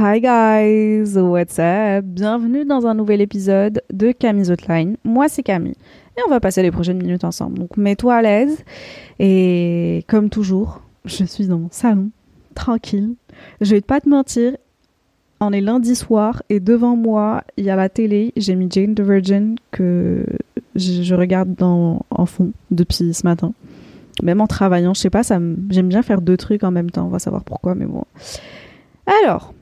Hi guys, what's up? Bienvenue dans un nouvel épisode de Camille's Outline. Moi c'est Camille et on va passer les prochaines minutes ensemble. Donc mets-toi à l'aise et comme toujours, je suis dans mon salon, tranquille. Je vais pas te mentir, on est lundi soir et devant moi il y a la télé. J'ai mis Jane the Virgin que je, regarde en fond depuis ce matin. Même en travaillant, je sais pas, j'aime bien faire deux trucs en même temps. On va savoir pourquoi, mais bon. Alors,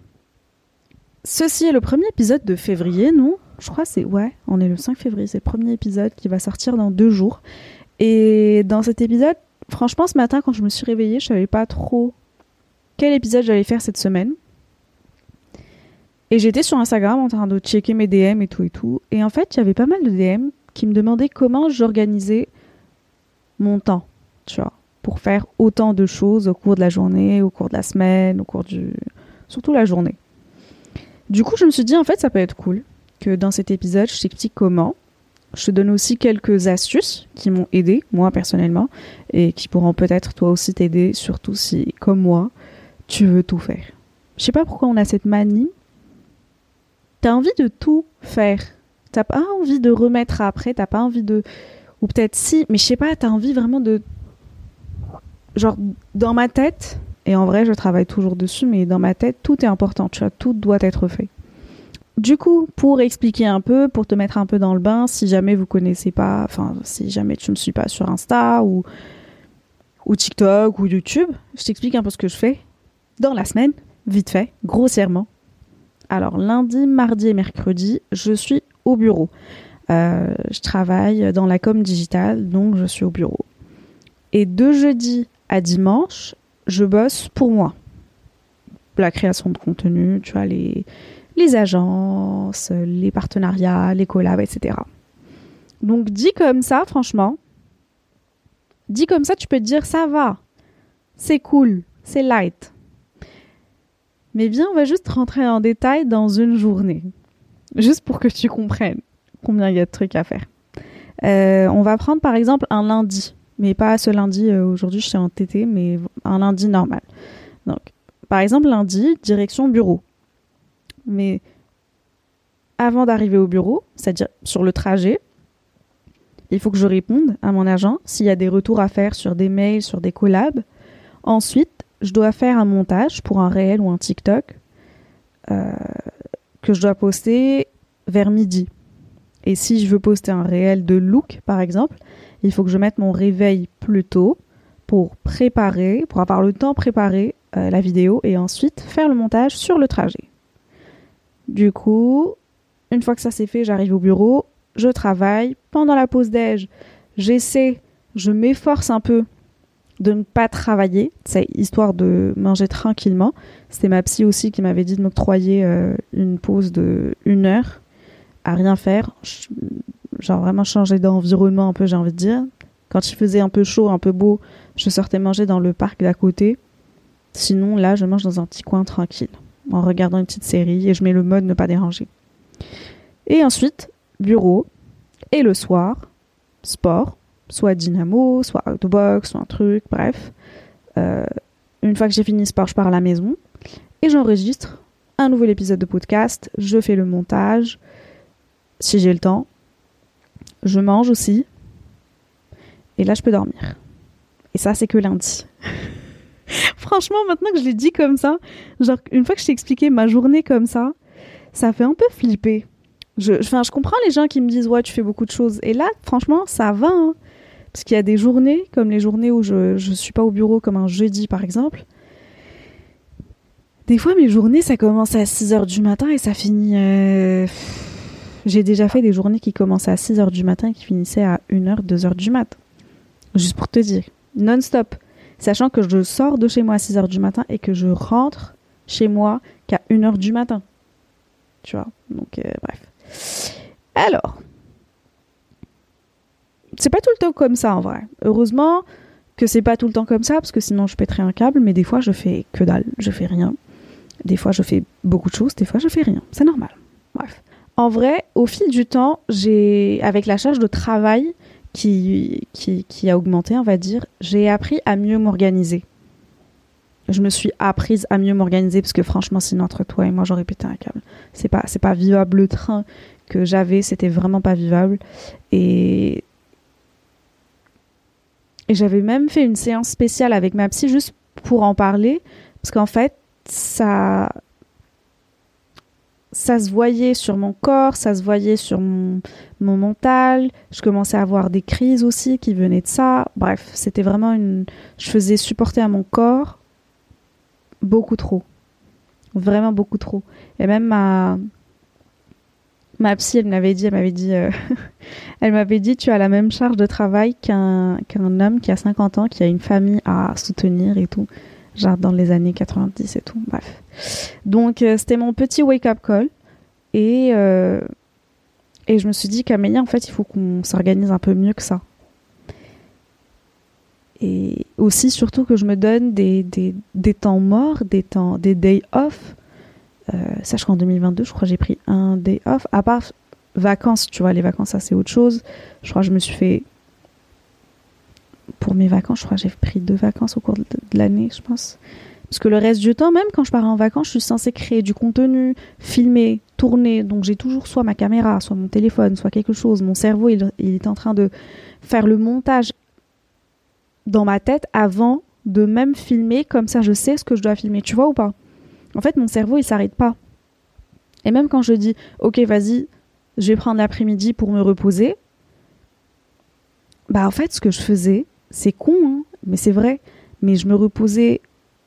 ceci est le premier épisode de février, non? Je crois que c'est ouais, on est le 5 février, c'est le premier épisode qui va sortir dans deux jours. Et dans cet épisode, franchement, ce matin quand je me suis réveillée, je savais pas trop quel épisode j'allais faire cette semaine. Et j'étais sur Instagram en train de checker mes DM et tout et tout. Et en fait, il y avait pas mal de DM qui me demandaient comment j'organisais mon temps, tu vois, pour faire autant de choses au cours de la journée, au cours de la semaine, au cours du... surtout la journée. Du coup, je me suis dit, en fait, ça peut être cool que dans cet épisode, je t'explique comment. Je te donne aussi quelques astuces qui m'ont aidé, moi personnellement, et qui pourront peut-être toi aussi t'aider, surtout si, comme moi, tu veux tout faire. Je sais pas pourquoi on a cette manie. T'as envie de tout faire. T'as pas envie de remettre après, t'as pas envie de. Ou peut-être si, mais je sais pas, t'as envie vraiment de. Genre, dans ma tête, et en vrai, je travaille toujours dessus, mais dans ma tête, tout est important, tu vois, tout doit être fait. Du coup, pour expliquer un peu, pour te mettre un peu dans le bain, si jamais vous connaissez pas, enfin, si jamais tu me suis pas sur Insta ou, ou TikTok ou YouTube, je t'explique un peu ce que je fais dans la semaine, vite fait, grossièrement. Alors, lundi, mardi et mercredi, je suis au bureau. Euh, je travaille dans la com digitale, donc je suis au bureau. Et de jeudi à dimanche, je bosse pour moi. La création de contenu, tu vois, les, les agences, les partenariats, les collabs, etc. Donc dit comme ça, franchement, dit comme ça, tu peux te dire ça va, c'est cool, c'est light. Mais viens, on va juste rentrer en détail dans une journée, juste pour que tu comprennes combien il y a de trucs à faire. Euh, on va prendre par exemple un lundi, mais pas ce lundi, euh, aujourd'hui je suis en TT, mais un lundi normal. Donc, par exemple, lundi, direction bureau. Mais avant d'arriver au bureau, c'est-à-dire sur le trajet, il faut que je réponde à mon agent s'il y a des retours à faire sur des mails, sur des collabs. Ensuite, je dois faire un montage pour un réel ou un TikTok euh, que je dois poster vers midi. Et si je veux poster un réel de look, par exemple, il faut que je mette mon réveil plus tôt pour préparer, pour avoir le temps de préparer euh, la vidéo et ensuite faire le montage sur le trajet. Du coup, une fois que ça c'est fait, j'arrive au bureau, je travaille. Pendant la pause déj, j'essaie, je m'efforce un peu de ne pas travailler, c'est histoire de manger tranquillement. C'était ma psy aussi qui m'avait dit de m'octroyer euh, une pause de une heure à rien faire, genre vraiment changer d'environnement un peu, j'ai envie de dire. Quand il faisait un peu chaud, un peu beau, je sortais manger dans le parc d'à côté. Sinon, là, je mange dans un petit coin tranquille, en regardant une petite série et je mets le mode ne pas déranger. Et ensuite, bureau. Et le soir, sport, soit dynamo, soit autobox, soit un truc, bref. Euh, une fois que j'ai fini sport, je pars à la maison et j'enregistre un nouvel épisode de podcast. Je fais le montage, si j'ai le temps. Je mange aussi. Et là, je peux dormir. Et ça, c'est que lundi. Franchement, maintenant que je l'ai dit comme ça, genre, une fois que je t'ai expliqué ma journée comme ça, ça fait un peu flipper. Je, enfin, je comprends les gens qui me disent, ouais, tu fais beaucoup de choses. Et là, franchement, ça va. hein. Parce qu'il y a des journées, comme les journées où je ne suis pas au bureau, comme un jeudi par exemple. Des fois, mes journées, ça commence à 6 h du matin et ça finit. euh, J'ai déjà fait des journées qui commençaient à 6 h du matin et qui finissaient à 1h, 2h du mat. Juste pour te dire. non-stop. Sachant que je sors de chez moi à 6h du matin et que je rentre chez moi qu'à 1h du matin. Tu vois Donc, euh, bref. Alors, c'est pas tout le temps comme ça en vrai. Heureusement que c'est pas tout le temps comme ça parce que sinon je pèterais un câble, mais des fois je fais que dalle, je fais rien. Des fois je fais beaucoup de choses, des fois je fais rien. C'est normal. En vrai, au fil du temps, j'ai, avec la charge de travail qui, qui, qui a augmenté, on va dire, j'ai appris à mieux m'organiser. Je me suis apprise à mieux m'organiser parce que franchement, sinon entre toi et moi, j'aurais pété un câble. C'est pas, c'est pas vivable. Le train que j'avais, c'était vraiment pas vivable. Et et j'avais même fait une séance spéciale avec ma psy juste pour en parler, parce qu'en fait, ça, ça se voyait sur mon corps, ça se voyait sur mon, mental. Je commençais à avoir des crises aussi qui venaient de ça. Bref, c'était vraiment une. Je faisais supporter à mon corps beaucoup trop. Vraiment beaucoup trop. Et même ma, ma psy, elle m'avait dit, elle m'avait dit, euh, elle m'avait dit, tu as la même charge de travail qu'un qu'un homme qui a 50 ans, qui a une famille à soutenir et tout, genre dans les années 90 et tout. Bref. Donc euh, c'était mon petit wake-up call et euh, et je me suis dit qu'Amélie, en fait, il faut qu'on s'organise un peu mieux que ça. Et aussi, surtout que je me donne des, des, des temps morts, des temps, des days off euh, sache qu'en 2022, je crois j'ai pris un day off. À part vacances, tu vois, les vacances, ça c'est autre chose. Je crois que je me suis fait. Pour mes vacances, je crois que j'ai pris deux vacances au cours de, l'année, je pense. Parce que le reste du temps, même quand je pars en vacances, je suis censée créer du contenu, filmer, tourner. Donc j'ai toujours soit ma caméra, soit mon téléphone, soit quelque chose. Mon cerveau, il, il, est en train de faire le montage dans ma tête avant de même filmer. Comme ça, je sais ce que je dois filmer. Tu vois ou pas? En fait, mon cerveau, il s'arrête pas. Et même quand je dis, ok, vas-y, je vais prendre l'après-midi pour me reposer, bah en fait, ce que je faisais, c'est con, hein, mais c'est vrai, mais je me reposais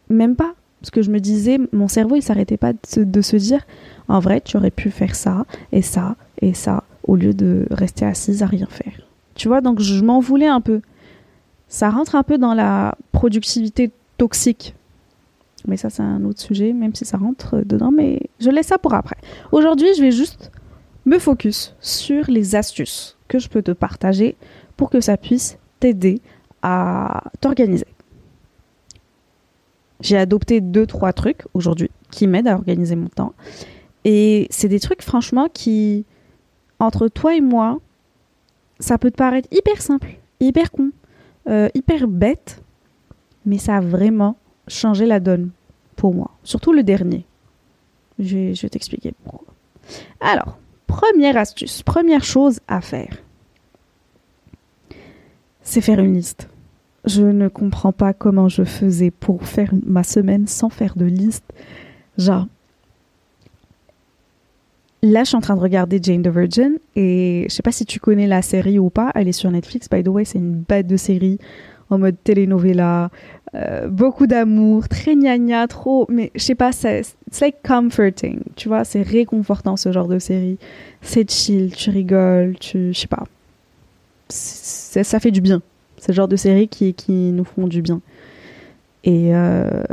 même pas. Parce que je me disais, mon cerveau, il s'arrêtait pas de se, de se, dire, en vrai, tu aurais pu faire ça, et ça, et ça, au lieu de rester assise à rien faire. Tu vois, donc je m'en voulais un peu. Ça rentre un peu dans la productivité toxique mais ça, c'est un autre sujet, même si ça rentre dedans. Mais je laisse ça pour après. Aujourd'hui, je vais juste me focus sur les astuces que je peux te partager pour que ça puisse t'aider à t'organiser. J'ai adopté deux, trois trucs aujourd'hui qui m'aident à organiser mon temps. Et c'est des trucs, franchement, qui, entre toi et moi, ça peut te paraître hyper simple, hyper con, euh, hyper bête, mais ça a vraiment changé la donne pour moi. Surtout le dernier. Je vais, je vais t'expliquer pourquoi. Alors, première astuce, première chose à faire, c'est faire une liste. Je ne comprends pas comment je faisais pour faire ma semaine sans faire de liste. Genre, là, je suis en train de regarder Jane the Virgin et je sais pas si tu connais la série ou pas. Elle est sur Netflix, by the way, c'est une bête de série en mode telenovela, euh, beaucoup d'amour, très gna trop, mais je sais pas, c'est like comforting, tu vois, c'est réconfortant ce genre de série. C'est chill, tu rigoles, tu, je sais pas, ça fait du bien. C'est le genre de série qui, qui nous font du bien. Et, euh,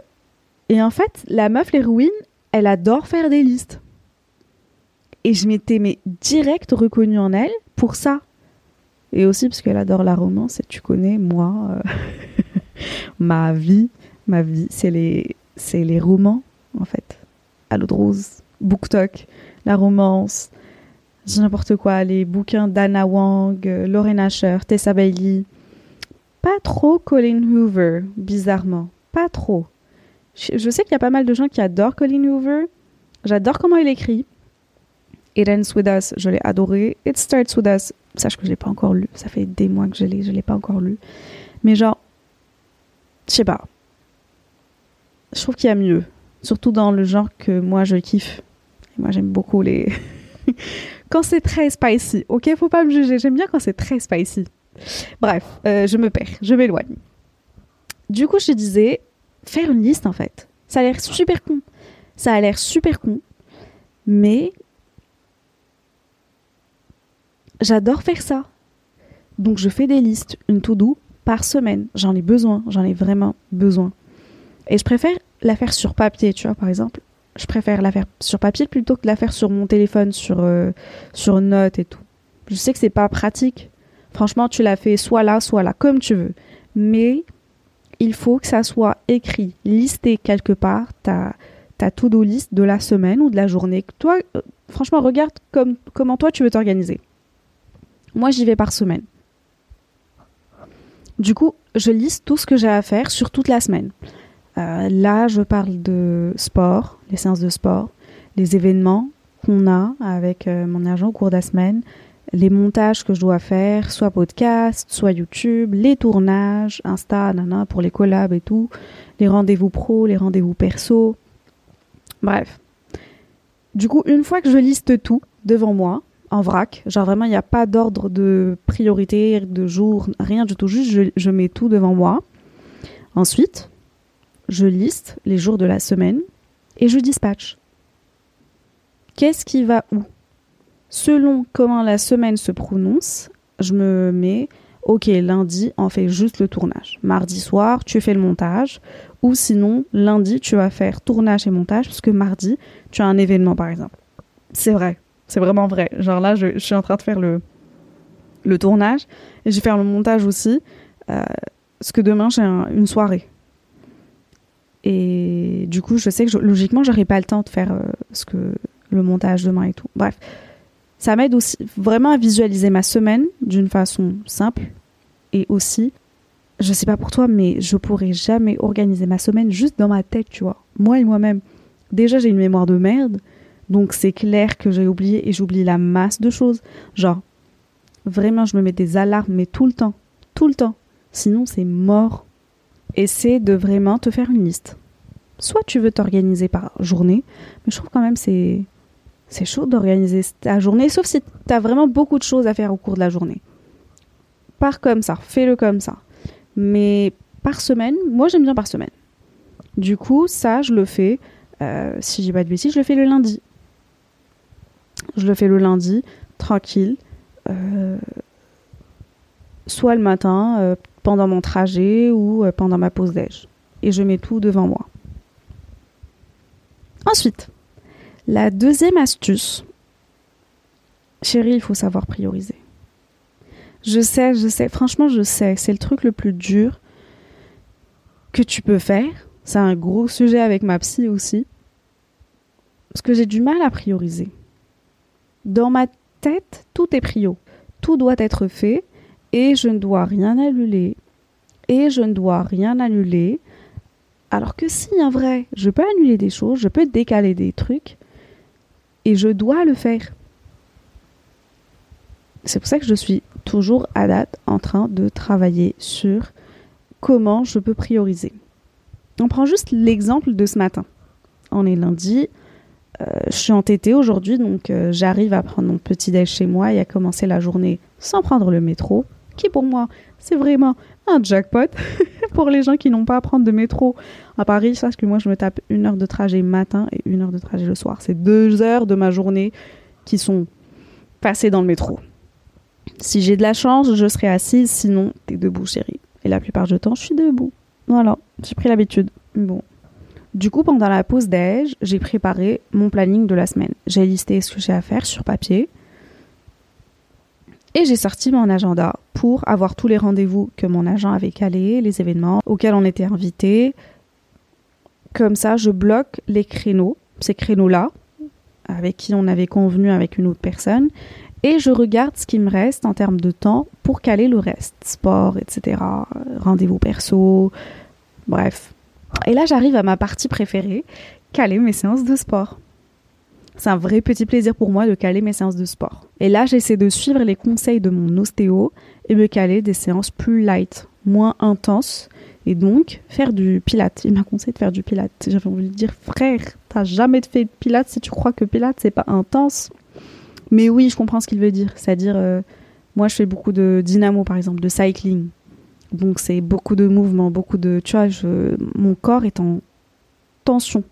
et en fait, la meuf, l'héroïne, elle adore faire des listes. Et je m'étais mais direct reconnue en elle pour ça. Et aussi parce qu'elle adore la romance, et tu connais, moi, euh, ma vie, ma vie, c'est les, c'est les romans, en fait. L'eau de rose, BookTok, la romance, n'importe quoi, les bouquins d'Anna Wang, euh, Lorraine Asher, Tessa Bailey. Pas trop Colin Hoover, bizarrement. Pas trop. Je, sais qu'il y a pas mal de gens qui adorent Colin Hoover. J'adore comment il écrit. It Ends With Us, je l'ai adoré. It Starts With Us, sache que je l'ai pas encore lu. Ça fait des mois que je l'ai, je l'ai pas encore lu. Mais genre, je sais pas. Je trouve qu'il y a mieux. Surtout dans le genre que moi je kiffe. moi j'aime beaucoup les. quand c'est très spicy. Ok, faut pas me juger. J'aime bien quand c'est très spicy. Bref, euh, je me perds, je m'éloigne. Du coup, je disais, faire une liste en fait. Ça a l'air super con. Ça a l'air super con. Mais j'adore faire ça. Donc je fais des listes, une to-do par semaine. J'en ai besoin, j'en ai vraiment besoin. Et je préfère la faire sur papier, tu vois, par exemple. Je préfère la faire sur papier plutôt que de la faire sur mon téléphone, sur, euh, sur note et tout. Je sais que c'est pas pratique. Franchement, tu la fais soit là, soit là, comme tu veux. Mais il faut que ça soit écrit, listé quelque part, ta, ta to-do list de la semaine ou de la journée. Toi, euh, franchement, regarde comme, comment toi tu veux t'organiser. Moi, j'y vais par semaine. Du coup, je liste tout ce que j'ai à faire sur toute la semaine. Euh, là, je parle de sport, les séances de sport, les événements qu'on a avec euh, mon agent au cours de la semaine, les montages que je dois faire, soit podcast, soit YouTube, les tournages, Insta, nana, pour les collabs et tout, les rendez-vous pro, les rendez-vous perso. Bref. Du coup, une fois que je liste tout devant moi, en vrac, genre vraiment, il n'y a pas d'ordre de priorité, de jour, rien du tout, juste je, je mets tout devant moi. Ensuite, je liste les jours de la semaine et je dispatche. Qu'est-ce qui va où? Selon comment la semaine se prononce, je me mets ok, lundi, on fait juste le tournage. Mardi soir, tu fais le montage. Ou sinon, lundi, tu vas faire tournage et montage, parce que mardi, tu as un événement, par exemple. C'est vrai. C'est vraiment vrai. Genre là, je, suis en train de faire le, le tournage et je vais faire le montage aussi. Euh, parce que demain, j'ai une soirée. Et du coup, je sais que je, logiquement, j'aurai pas le temps de faire euh, ce que, le montage demain et tout. Bref, ça m'aide aussi vraiment à visualiser ma semaine d'une façon simple et aussi, je sais pas pour toi, mais je pourrais jamais organiser ma semaine juste dans ma tête, tu vois. Moi et moi-même. Déjà, j'ai une mémoire de merde, donc c'est clair que j'ai oublié et j'oublie la masse de choses. Genre, vraiment, je me mets des alarmes, mais tout le temps, tout le temps. Sinon, c'est mort essaie de vraiment te faire une liste. Soit tu veux t'organiser par journée, mais je trouve quand même c'est c'est chaud d'organiser ta journée, sauf si tu as vraiment beaucoup de choses à faire au cours de la journée. Pars comme ça, fais-le comme ça. Mais par semaine, moi j'aime bien par semaine. Du coup, ça, je le fais, euh, si j'ai pas de bêtises, je le fais le lundi. Je le fais le lundi, tranquille. Euh, soit le matin, euh, pendant mon trajet ou euh, pendant ma pause déj. Et je mets tout devant moi. Ensuite, la deuxième astuce, chérie, il faut savoir prioriser. Je sais, je sais, franchement, je sais, c'est le truc le plus dur que tu peux faire. C'est un gros sujet avec ma psy aussi. Parce que j'ai du mal à prioriser. Dans ma tête, tout est prio. Tout doit être fait et je ne dois rien annuler et je ne dois rien annuler. Alors que si, en vrai, je peux annuler des choses, je peux décaler des trucs et je dois le faire. C'est pour ça que je suis toujours à date en train de travailler sur comment je peux prioriser. On prend juste l'exemple de ce matin. On est lundi, euh, je suis entêtée aujourd'hui, donc euh, j'arrive à prendre mon petit déj chez moi et à commencer la journée sans prendre le métro qui pour moi, c'est vraiment un jackpot. pour les gens qui n'ont pas à prendre de métro à Paris, sache que moi, je me tape une heure de trajet matin et une heure de trajet le soir. C'est deux heures de ma journée qui sont passées dans le métro. Si j'ai de la chance, je serai assise, sinon, t'es debout, chérie. Et la plupart du temps, je suis debout. Voilà, j'ai pris l'habitude. Bon. Du coup, pendant la pause déj, j'ai préparé mon planning de la semaine. J'ai listé ce que j'ai à faire sur papier. Et j'ai sorti mon agenda pour avoir tous les rendez-vous que mon agent avait calés, les événements auxquels on était invités. Comme ça, je bloque les créneaux, ces créneaux-là, avec qui on avait convenu avec une autre personne, et je regarde ce qui me reste en termes de temps pour caler le reste, sport, etc., rendez-vous perso, bref. Et là, j'arrive à ma partie préférée, caler mes séances de sport. C'est un vrai petit plaisir pour moi de caler mes séances de sport. Et là, j'essaie de suivre les conseils de mon ostéo et me caler des séances plus light, moins intenses. Et donc, faire du pilates. Il m'a conseillé de faire du pilates. J'avais envie de dire, frère, t'as jamais fait de pilates si tu crois que pilates, c'est pas intense. Mais oui, je comprends ce qu'il veut dire. C'est-à-dire, euh, moi, je fais beaucoup de dynamo, par exemple, de cycling. Donc, c'est beaucoup de mouvements, beaucoup de. Tu vois, mon corps est en tension.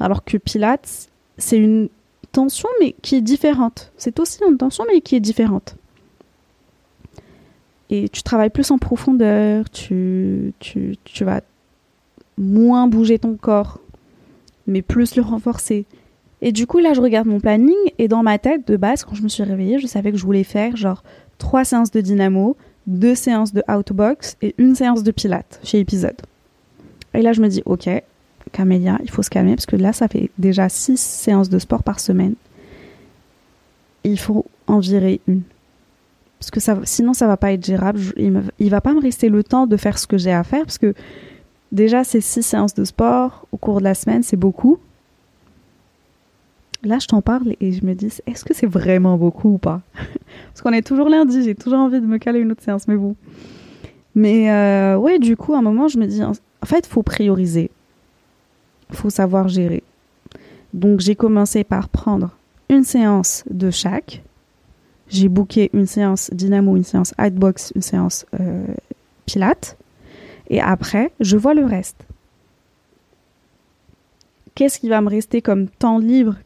Alors que pilates, c'est une tension, mais qui est différente. C'est aussi une tension, mais qui est différente. et tu travailles plus en profondeur, tu, tu, tu vas moins bouger ton corps, mais plus le renforcer. Et du coup, là, je regarde mon planning et dans ma tête, de base, quand je me suis réveillée, je savais que je voulais faire genre trois séances de dynamo, deux séances de outbox et une séance de pilates chez épisode. Et là, je me dis, ok, Camélia, il faut se calmer parce que là, ça fait déjà six séances de sport par semaine. Il faut en virer une. Parce que ça, sinon, ça va pas être gérable. il, ne va pas me rester le temps de faire ce que j'ai à faire parce que déjà, ces six séances de sport au cours de la semaine, c'est beaucoup. Là, je t'en parle et je me dis, est-ce que c'est vraiment beaucoup ou pas? Parce qu'on est toujours lundi, j'ai toujours envie de me caler une autre séance, mais bon. Mais euh, ouais, du coup, à un moment, je me dis, en fait, il faut prioriser. Faut savoir gérer. Donc, j'ai commencé par prendre une séance de chaque. J'ai booké une séance dynamo, une séance hightbox, une séance euh, pilates. Et après, je vois le reste. Qu'est-ce qui va me rester comme temps libre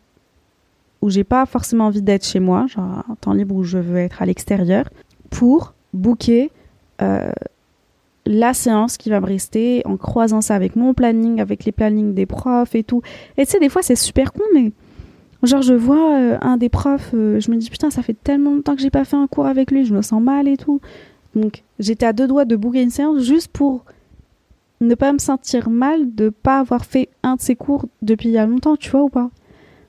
où j'ai pas forcément envie d'être chez moi, genre un temps libre où je veux être à l'extérieur, pour booker euh, la séance qui va me rester en croisant ça avec mon planning, avec les plannings des profs et tout. Et tu sais, des fois c'est super con, mais genre je vois euh, un des profs, euh, je me dis putain, ça fait tellement longtemps que j'ai pas fait un cours avec lui, je me sens mal et tout. Donc j'étais à deux doigts de booker une séance juste pour ne pas me sentir mal de pas avoir fait un de ses cours depuis il y a longtemps, tu vois ou pas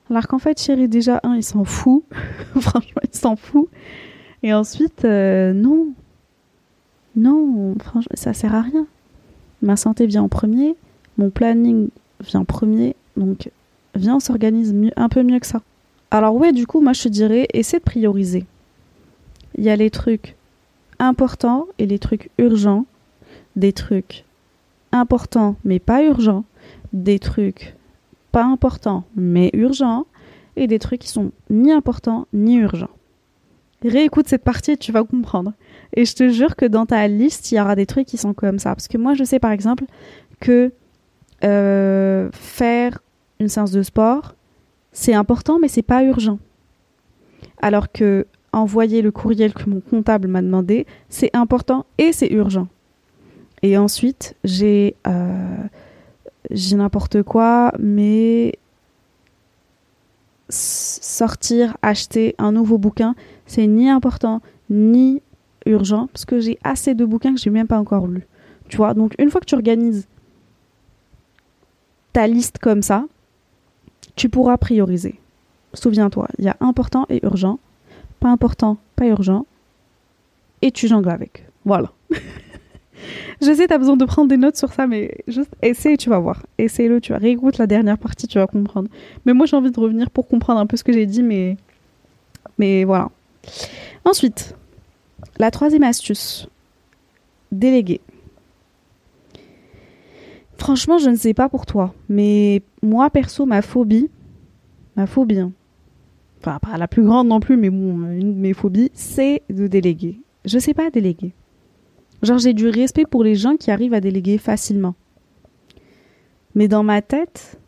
alors qu'en fait, Chéri, déjà, un, il s'en fout. franchement, il s'en fout. Et ensuite, euh, non. Non, franchement, ça sert à rien. Ma santé vient en premier, mon planning vient en premier, donc viens, on s'organise un peu mieux que ça. Alors ouais, du coup, moi je te dirais, essaie de prioriser. Il y a les trucs importants et les trucs urgents, des trucs importants mais pas urgents, des trucs pas importants mais urgents et des trucs qui sont ni importants ni urgents. Réécoute cette partie et tu vas comprendre. Et je te jure que dans ta liste, il y aura des trucs qui sont comme ça. Parce que moi, je sais par exemple que euh, faire une séance de sport, c'est important, mais c'est pas urgent. Alors que envoyer le courriel que mon comptable m'a demandé, c'est important et c'est urgent. Et ensuite, j'ai euh, j'ai n'importe quoi, mais sortir, acheter un nouveau bouquin, c'est ni important ni urgent, parce que j'ai assez de bouquins que j'ai même pas encore lus. Tu vois, donc une fois que tu organises ta liste comme ça, tu pourras prioriser. Souviens-toi, il y a important et urgent, pas important, pas urgent, et tu jongles avec. Voilà. je sais, tu as besoin de prendre des notes sur ça, mais juste essaie tu vas voir. Essaye-le, tu vas réécoute la dernière partie, tu vas comprendre. Mais moi, j'ai envie de revenir pour comprendre un peu ce que j'ai dit, mais, mais voilà. Ensuite, la troisième astuce, déléguer. Franchement, je ne sais pas pour toi, mais moi, perso, ma phobie, ma phobie, hein. enfin, pas la plus grande non plus, mais bon, une de mes phobies, c'est de déléguer. Je sais pas déléguer. Genre, j'ai du respect pour les gens qui arrivent à déléguer facilement. Mais dans ma tête,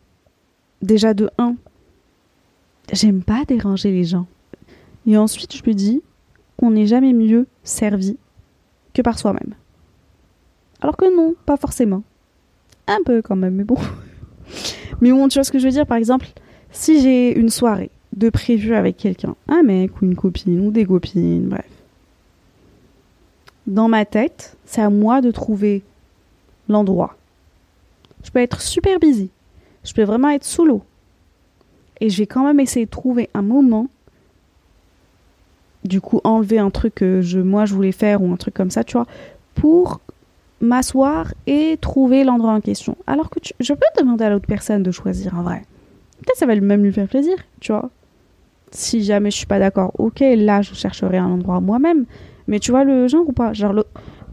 déjà de 1, j'aime pas déranger les gens. Et ensuite, je me dis qu'on n'est jamais mieux servi que par soi-même. Alors que non, pas forcément. Un peu quand même, mais bon. mais bon, tu vois ce que je veux dire Par exemple, si j'ai une soirée de prévu avec quelqu'un, un mec ou une copine ou des copines, bref dans ma tête, c'est à moi de trouver l'endroit. Je peux être super busy. Je peux vraiment être sous l'eau. Et je vais quand même essayer de trouver un moment. Du coup, enlever un truc que je, moi je voulais faire ou un truc comme ça, tu vois, pour m'asseoir et trouver l'endroit en question. Alors que je peux demander à l'autre personne de choisir en vrai. Peut-être ça va même lui faire plaisir, tu vois. Si jamais je suis pas d'accord, ok, là je chercherai un endroit moi-même. Mais tu vois le genre ou pas? Genre,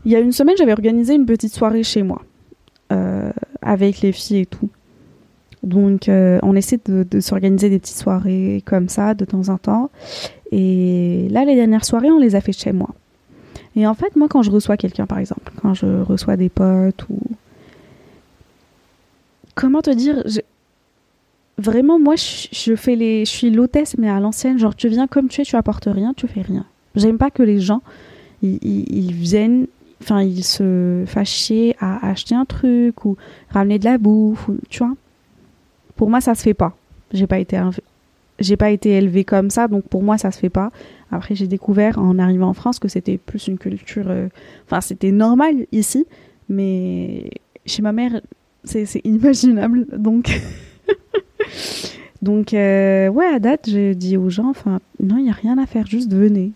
il y a une semaine, j'avais organisé une petite soirée chez moi, euh, avec les filles et tout. Donc, euh, on essaie de, s'organiser des petites soirées comme ça de temps en temps. Et là, les dernières soirées, on les a fait chez moi. Et en fait, moi, quand je reçois quelqu'un, par exemple, quand je reçois des potes ou. Comment te dire Vraiment, moi, je, fais les... je suis l'hôtesse, mais à l'ancienne. Genre, tu viens comme tu es, tu apportes rien, tu fais rien. J'aime pas que les gens ils, viennent, enfin, ils se fâchaient à acheter un truc ou ramener de la bouffe, tu vois. Pour moi, ça se fait pas. J'ai pas été j'ai pas été élevée comme ça, donc pour moi ça se fait pas. Après j'ai découvert en arrivant en France que c'était plus une culture, euh, enfin c'était normal ici, mais chez ma mère c'est inimaginable, donc donc euh, ouais à date j'ai dit aux gens, enfin non il y a rien à faire, juste venez,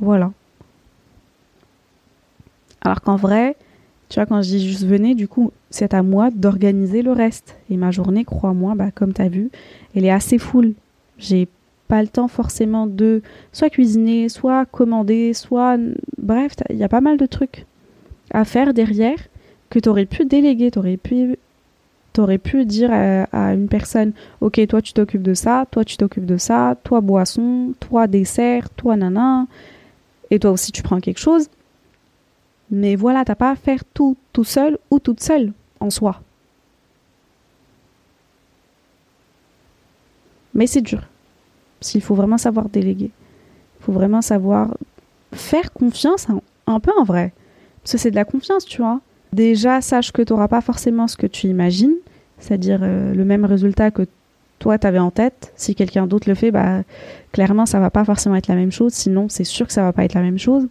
voilà. Alors qu'en vrai, tu vois, quand je dis juste venez, du coup, c'est à moi d'organiser le reste. Et ma journée, crois-moi, bah, comme tu as vu, elle est assez full. J'ai pas le temps forcément de soit cuisiner, soit commander, soit. Bref, il y a pas mal de trucs à faire derrière que tu aurais pu déléguer. Tu aurais pu, aurais pu dire à, une personne Ok, toi tu t'occupes de ça, toi tu t'occupes de ça, toi boisson, toi dessert, toi nana, et toi aussi tu prends quelque chose. Mais voilà, t'as pas à faire tout tout seul ou toute seule en soi. Mais c'est dur. S'il faut vraiment savoir déléguer. Il faut vraiment savoir faire confiance un, peu en vrai. Parce que c'est de la confiance, tu vois. Déjà, sache que tu n'auras pas forcément ce que tu imagines, c'est-à-dire euh, le même résultat que toi tu avais en tête. Si quelqu'un d'autre le fait, bah clairement ça va pas forcément être la même chose. Sinon, c'est sûr que ça va pas être la même chose.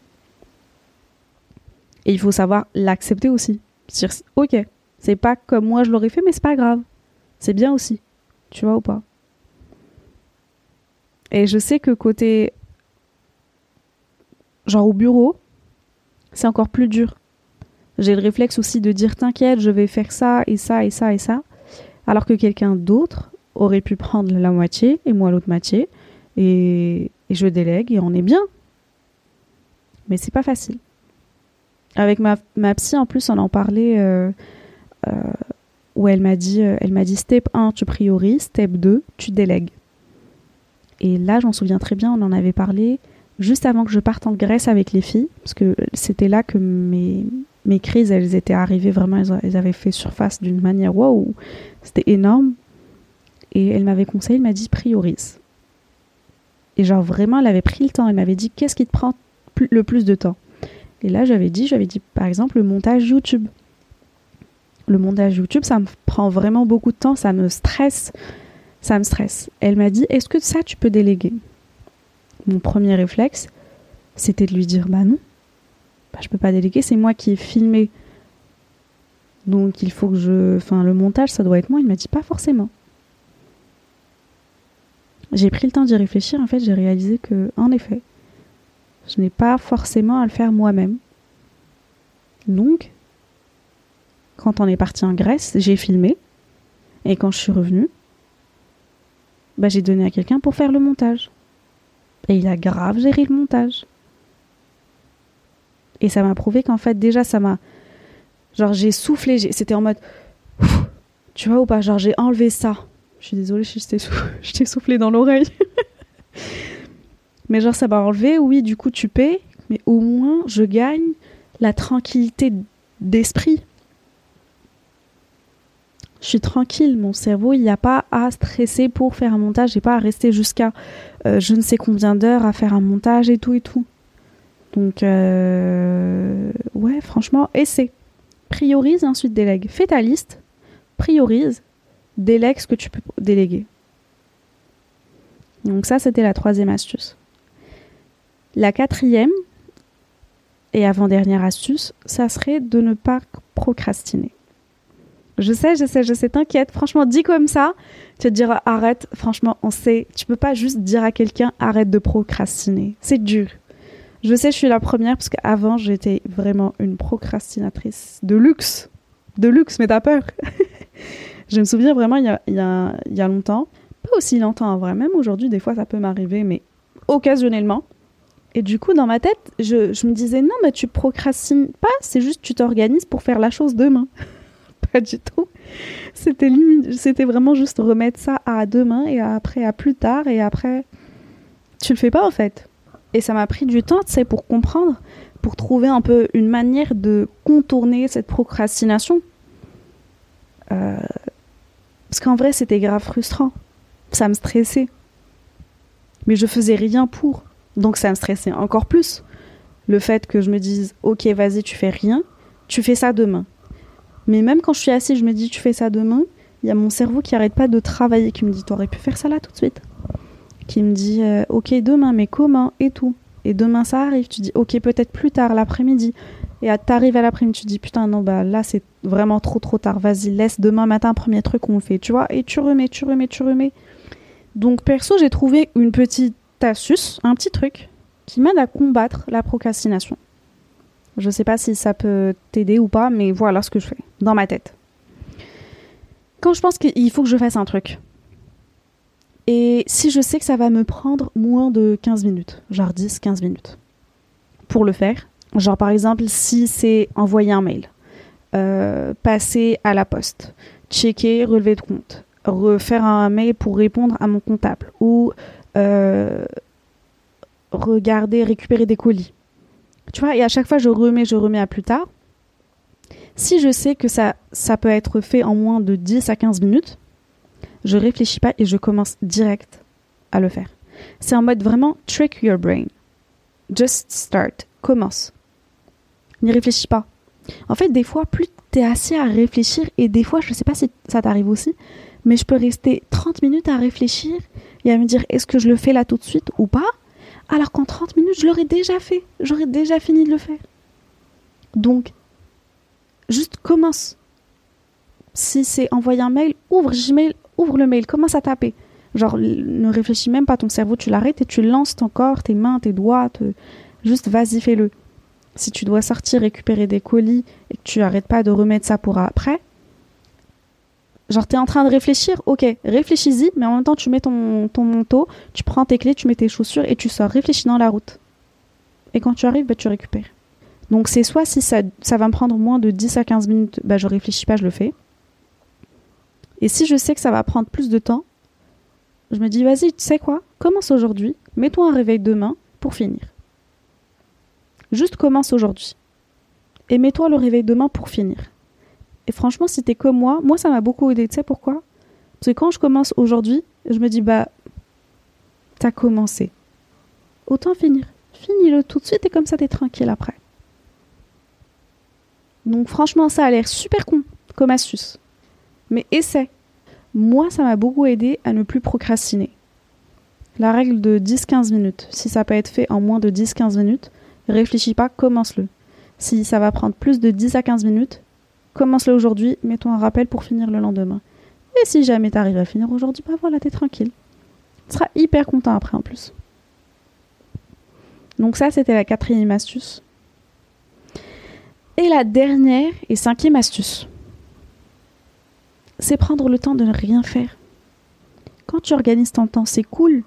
Et il faut savoir l'accepter aussi. Dire, ok, c'est pas comme moi je l'aurais fait, mais c'est pas grave. C'est bien aussi. Tu vois ou pas? Et je sais que côté. Genre au bureau, c'est encore plus dur. J'ai le réflexe aussi de dire T'inquiète, je vais faire ça et ça et ça et ça. Alors que quelqu'un d'autre aurait pu prendre la moitié et moi l'autre moitié. Et, et je délègue et on est bien. Mais c'est pas facile. Avec ma, psy, en plus, on en parlait, euh, euh, où elle m'a dit, euh, elle m'a dit step 1, tu priorises, step 2, tu délègues. Et là, j'en souviens très bien, on en avait parlé juste avant que je parte en Grèce avec les filles, parce que c'était là que mes, mes crises, elles étaient arrivées vraiment, elles, avaient fait surface d'une manière, waouh, c'était énorme. Et elle m'avait conseillé, elle m'a dit priorise. Et genre vraiment, elle avait pris le temps, elle m'avait dit qu'est-ce qui te prend le plus de temps? Et là, j'avais dit, j'avais dit par exemple le montage YouTube. Le montage YouTube, ça me prend vraiment beaucoup de temps, ça me stresse. Ça me stresse. Elle m'a dit, est-ce que ça, tu peux déléguer? Mon premier réflexe, c'était de lui dire, bah non, bah, je peux pas déléguer, c'est moi qui ai filmé. Donc il faut que je... Enfin, le montage, ça doit être moi. Il m'a dit, pas forcément. J'ai pris le temps d'y réfléchir, en fait, j'ai réalisé que, en effet, je n'ai pas forcément à le faire moi-même. Donc, quand on est parti en Grèce, j'ai filmé. Et quand je suis revenue, bah, j'ai donné à quelqu'un pour faire le montage. Et il a grave géré le montage. Et ça m'a prouvé qu'en fait, déjà, ça m'a. Genre, j'ai soufflé, c'était en mode. Tu vois ou pas Genre, j'ai enlevé ça. Je suis désolée, je t'ai soufflé dans l'oreille. Mais genre, ça m'a enlevé, oui, du coup, tu paies, mais au moins, je gagne la tranquillité d'esprit. Je suis tranquille, mon cerveau, il n'y a pas à stresser pour faire un montage, j'ai pas à rester jusqu'à euh, je ne sais combien d'heures à faire un montage et tout et tout. Donc, euh, ouais, franchement, essaie. Priorise, ensuite délègue. Fais ta liste, priorise, délègue ce que tu peux déléguer. Donc ça, c'était la troisième astuce. La quatrième et avant-dernière astuce, ça serait de ne pas procrastiner. Je sais, je sais, je sais, t'inquiète. Franchement, dis comme ça, tu te dire arrête. Franchement, on sait, tu peux pas juste dire à quelqu'un arrête de procrastiner. C'est dur. Je sais, je suis la première parce qu'avant, j'étais vraiment une procrastinatrice de luxe. De luxe, mais t'as peur. je me souviens vraiment, il y a, il y a, il y a longtemps, pas aussi longtemps en vrai, même aujourd'hui, des fois, ça peut m'arriver, mais occasionnellement, et du coup, dans ma tête, je, me disais, non, mais tu procrastines pas, c'est juste tu t'organises pour faire la chose demain. pas du tout. C'était c'était vraiment juste remettre ça à demain et après à plus tard et après, tu le fais pas en fait. Et ça m'a pris du temps, tu sais, pour comprendre, pour trouver un peu une manière de contourner cette procrastination. Euh, parce qu'en vrai, c'était grave frustrant. Ça me stressait. Mais je faisais rien pour. Donc ça me stressait encore plus. le fait que je me dise ok vas-y tu fais rien, tu fais ça demain. Mais même quand je suis assis, je me dis tu fais ça demain, il y a mon cerveau qui arrête pas de travailler, qui me dit t'aurais pu faire ça là tout de suite. Qui me dit euh, ok demain mais comment et tout. Et demain ça arrive, tu dis ok peut-être plus tard l'après-midi. Et t'arrives à l'après-midi, tu dis putain non bah là c'est vraiment trop trop tard, vas-y laisse demain matin premier truc qu'on fait, tu vois. Et tu remets, tu remets, tu remets. Donc perso j'ai trouvé une petite un petit truc qui m'aide à combattre la procrastination. Je sais pas si ça peut t'aider ou pas, mais voilà ce que je fais dans ma tête. Quand je pense qu'il faut que je fasse un truc, et si je sais que ça va me prendre moins de 15 minutes, genre 10-15 minutes, pour le faire, genre par exemple si c'est envoyer un mail, euh, passer à la poste, checker, relever de compte, refaire un mail pour répondre à mon comptable, ou regarder, récupérer des colis. Tu vois, et à chaque fois, je remets, je remets à plus tard. Si je sais que ça, ça peut être fait en moins de 10 à 15 minutes, je réfléchis pas et je commence direct à le faire. C'est en mode vraiment trick your brain. Just start. Commence. N'y réfléchis pas. En fait, des fois, plus t'es assis à réfléchir, et des fois, je sais pas si ça t'arrive aussi, mais je peux rester 30 minutes à réfléchir et à me dire est-ce que je le fais là tout de suite ou pas? Alors qu'en 30 minutes, je l'aurais déjà fait. J'aurais déjà fini de le faire. Donc, juste commence. Si c'est envoyer un mail, ouvre Gmail, ouvre le mail, commence à taper. Genre, ne réfléchis même pas, ton cerveau, tu l'arrêtes et tu lances ton corps, tes mains, tes doigts. Juste vas-y, fais-le. Si tu dois sortir récupérer des colis et que tu arrêtes pas de remettre ça pour après, Genre, t'es en train de réfléchir, ok, réfléchis-y, mais en même temps, tu mets ton, manteau, tu prends tes clés, tu mets tes chaussures et tu sors. Réfléchis dans la route. Et quand tu arrives, bah, tu récupères. Donc, c'est soit si ça, ça va me prendre moins de 10 à 15 minutes, bah, je réfléchis pas, je le fais. Et si je sais que ça va prendre plus de temps, je me dis, vas-y, tu sais quoi Commence aujourd'hui, mets-toi un réveil demain pour finir. Juste commence aujourd'hui. Et mets-toi le réveil demain pour finir. Et franchement, si t'es comme moi, moi ça m'a beaucoup aidé. Tu sais pourquoi? Parce que quand je commence aujourd'hui, je me dis bah t'as commencé. Autant finir. Finis-le tout de suite et comme ça t'es tranquille après. Donc franchement, ça a l'air super con comme astuce. Mais essaie. Moi, ça m'a beaucoup aidé à ne plus procrastiner. La règle de 10-15 minutes. Si ça peut être fait en moins de 10-15 minutes, réfléchis pas, commence-le. Si ça va prendre plus de 10 à 15 minutes, Commence-le aujourd'hui, mets-toi un rappel pour finir le lendemain. Et si jamais t'arrives à finir aujourd'hui, bah voilà, t'es tranquille. Tu seras hyper content après en plus. Donc ça, c'était la quatrième astuce. Et la dernière et cinquième astuce, c'est prendre le temps de ne rien faire. Quand tu organises ton temps, c'est cool,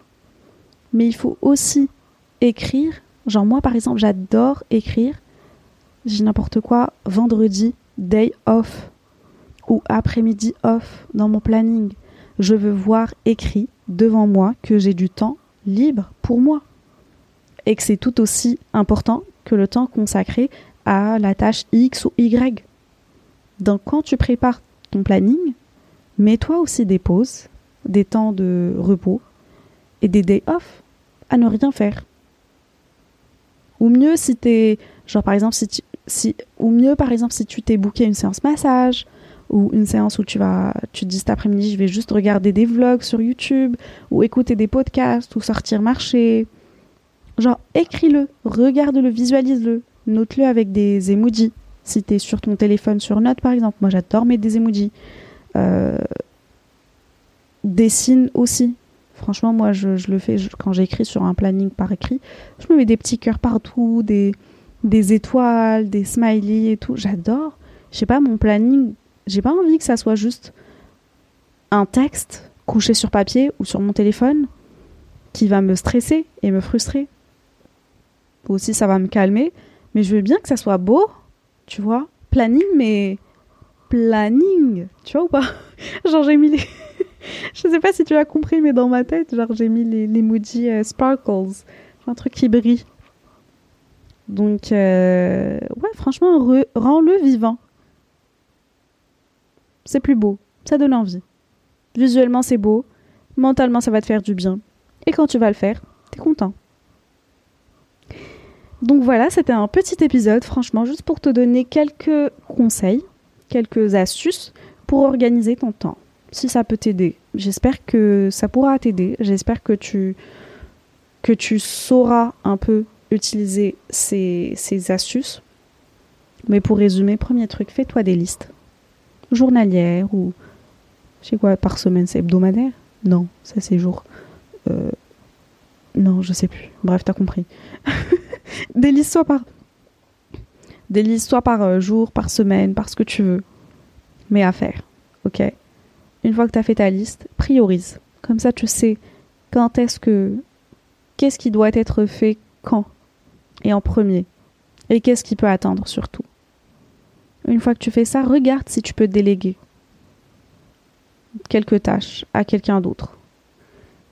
mais il faut aussi écrire. Genre moi, par exemple, j'adore écrire. J'ai n'importe quoi vendredi day off ou après-midi off dans mon planning. Je veux voir écrit devant moi que j'ai du temps libre pour moi et que c'est tout aussi important que le temps consacré à la tâche X ou Y. Donc quand tu prépares ton planning, mets-toi aussi des pauses, des temps de repos et des day off à ne rien faire. Ou mieux si t'es, genre par exemple si tu, si, ou mieux par exemple si tu t'es booké une séance massage ou une séance où tu vas tu te dis cet après-midi je vais juste regarder des vlogs sur YouTube ou écouter des podcasts ou sortir marcher. Genre écris-le regarde-le visualise-le note-le avec des emojis. Si tu es sur ton téléphone sur note par exemple. Moi j'adore mettre des emojis. Euh, dessine aussi. Franchement moi je, je le fais quand j'écris sur un planning par écrit je me mets des petits cœurs partout des des étoiles, des smileys et tout. J'adore. Je sais pas, mon planning, j'ai pas envie que ça soit juste un texte couché sur papier ou sur mon téléphone qui va me stresser et me frustrer. Aussi, ça va me calmer, mais je veux bien que ça soit beau, tu vois. Planning, mais planning, tu vois ou pas? Genre, j'ai mis les. je sais pas si tu as compris, mais dans ma tête, genre, j'ai mis les, les euh, sparkles, un truc qui brille. Donc, euh, ouais, franchement, rends-le vivant. C'est plus beau, ça donne envie. Visuellement, c'est beau, mentalement, ça va te faire du bien. Et quand tu vas le faire, t'es content. Donc voilà, c'était un petit épisode, franchement, juste pour te donner quelques conseils, quelques astuces pour organiser ton temps. Si ça peut t'aider, j'espère que ça pourra t'aider. J'espère que tu, que tu sauras un peu utiliser ces, ces astuces. Mais pour résumer, premier truc, fais-toi des listes journalières ou je sais quoi, par semaine, c'est hebdomadaire? Non, ça c'est jour. Euh, non, je sais plus. Bref, t'as compris. des listes soit par des listes soit par euh, jour, par semaine, par ce que tu veux. Mais à faire. OK? Une fois que tu as fait ta liste, priorise. Comme ça tu sais quand est-ce que qu'est-ce qui doit être fait quand et en premier et qu'est-ce qui peut attendre surtout? Une fois que tu fais ça, regarde si tu peux déléguer quelques tâches à quelqu'un d'autre.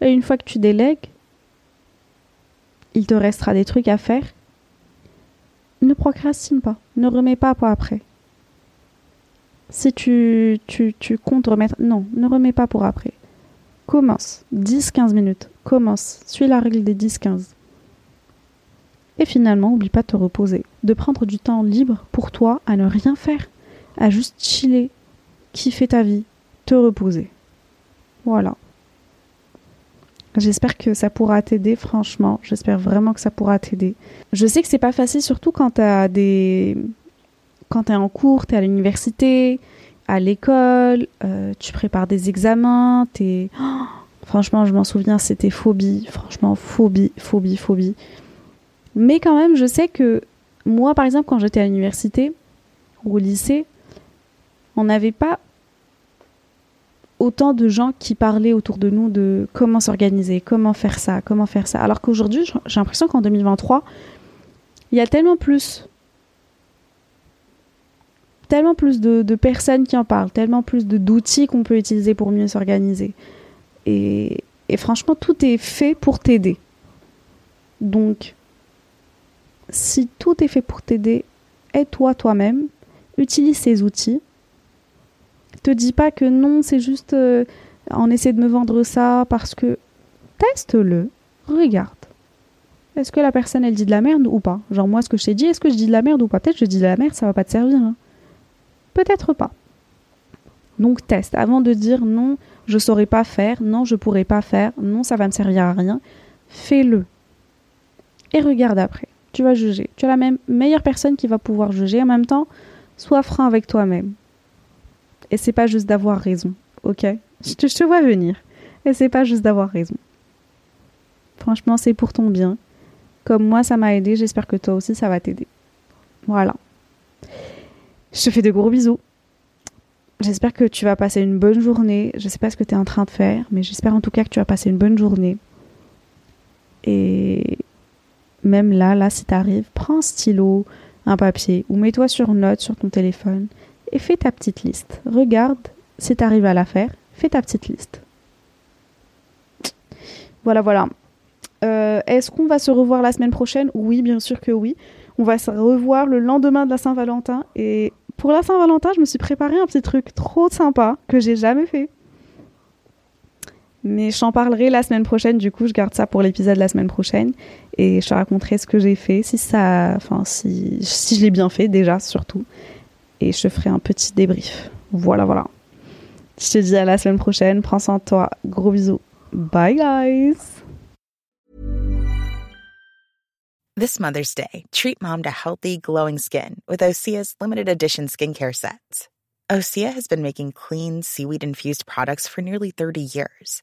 Et une fois que tu délègues, il te restera des trucs à faire. Ne procrastine pas, ne remets pas pour après. Si tu, tu, tu comptes remettre... Non, ne remets pas pour après. Commence, 10-15 minutes, commence, suis la règle des 10-15. Et finalement, oublie pas de te reposer, de prendre du temps libre pour toi à ne rien faire, à juste chiller, kiffer ta vie, te reposer. Voilà. J'espère que ça pourra t'aider, franchement. J'espère vraiment que ça pourra t'aider. Je sais que c'est pas facile, surtout quand t'as des. Quand t'es en cours, t'es à l'université, à l'école, euh, tu prépares des examens, t'es. franchement, je m'en souviens, c'était phobie. Franchement, phobie, phobie, phobie. Mais quand même, je sais que moi, par exemple, quand j'étais à l'université ou au lycée, on n'avait pas autant de gens qui parlaient autour de nous de comment s'organiser, comment faire ça, comment faire ça. Alors qu'aujourd'hui, j'ai l'impression qu'en 2023, il y a tellement plus tellement plus de, personnes qui en parlent, tellement plus d'outils qu'on peut utiliser pour mieux s'organiser. Et, et franchement, tout est fait pour t'aider. Donc, si tout est fait pour t'aider, aide-toi toi-même, utilise ces outils te dis pas que non, c'est juste euh, on essaie de me vendre ça parce que teste-le, regarde. Est-ce que la personne elle dit de la merde ou pas? Genre moi ce que je t'ai dit, est-ce que je dis de la merde ou pas? Peut-être je dis de la merde, ça va pas te servir. Hein. Peut-être pas. Donc teste avant de dire non, je saurais pas faire, non, je pourrais pas faire, non, ça va me servir à rien. Fais-le. Et regarde après. Tu vas juger. Tu es la même meilleure personne qui va pouvoir juger. En même temps, sois franc avec toi-même. Et c'est pas juste d'avoir raison, ok? Je te, je te vois venir. Et c'est pas juste d'avoir raison. Franchement, c'est pour ton bien. Comme moi, ça m'a aidé, j'espère que toi aussi, ça va t'aider. Voilà. Je te fais de gros bisous. J'espère que tu vas passer une bonne journée. Je sais pas ce que tu es en train de faire, mais j'espère en tout cas que tu vas passer une bonne journée. Et même là, là, si t'arrives, prends un stylo, un papier, ou mets-toi sur note sur ton téléphone et fais ta petite liste. Regarde si tu arrives à la faire, fais ta petite liste. Voilà, voilà. Euh, est-ce qu'on va se revoir la semaine prochaine? Oui, bien sûr que oui. On va se revoir le lendemain de la Saint-Valentin. Et pour la Saint-Valentin, je me suis préparé un petit truc trop sympa que j'ai jamais fait. Mais j'en parlerai la semaine prochaine, du coup, je garde ça pour l'épisode de la semaine prochaine. Et je te raconterai ce que j'ai fait, si ça. Enfin, si, si je l'ai bien fait déjà, surtout et je ferai un petit débrief. Voilà, voilà. Je te dis à la semaine prochaine. Prends soin de toi. Gros bisous. Bye, guys. This Mother's Day, treat mom to healthy, glowing skin with Osea's limited edition skincare sets. Osea has been making clean, seaweed infused products for nearly 30 years.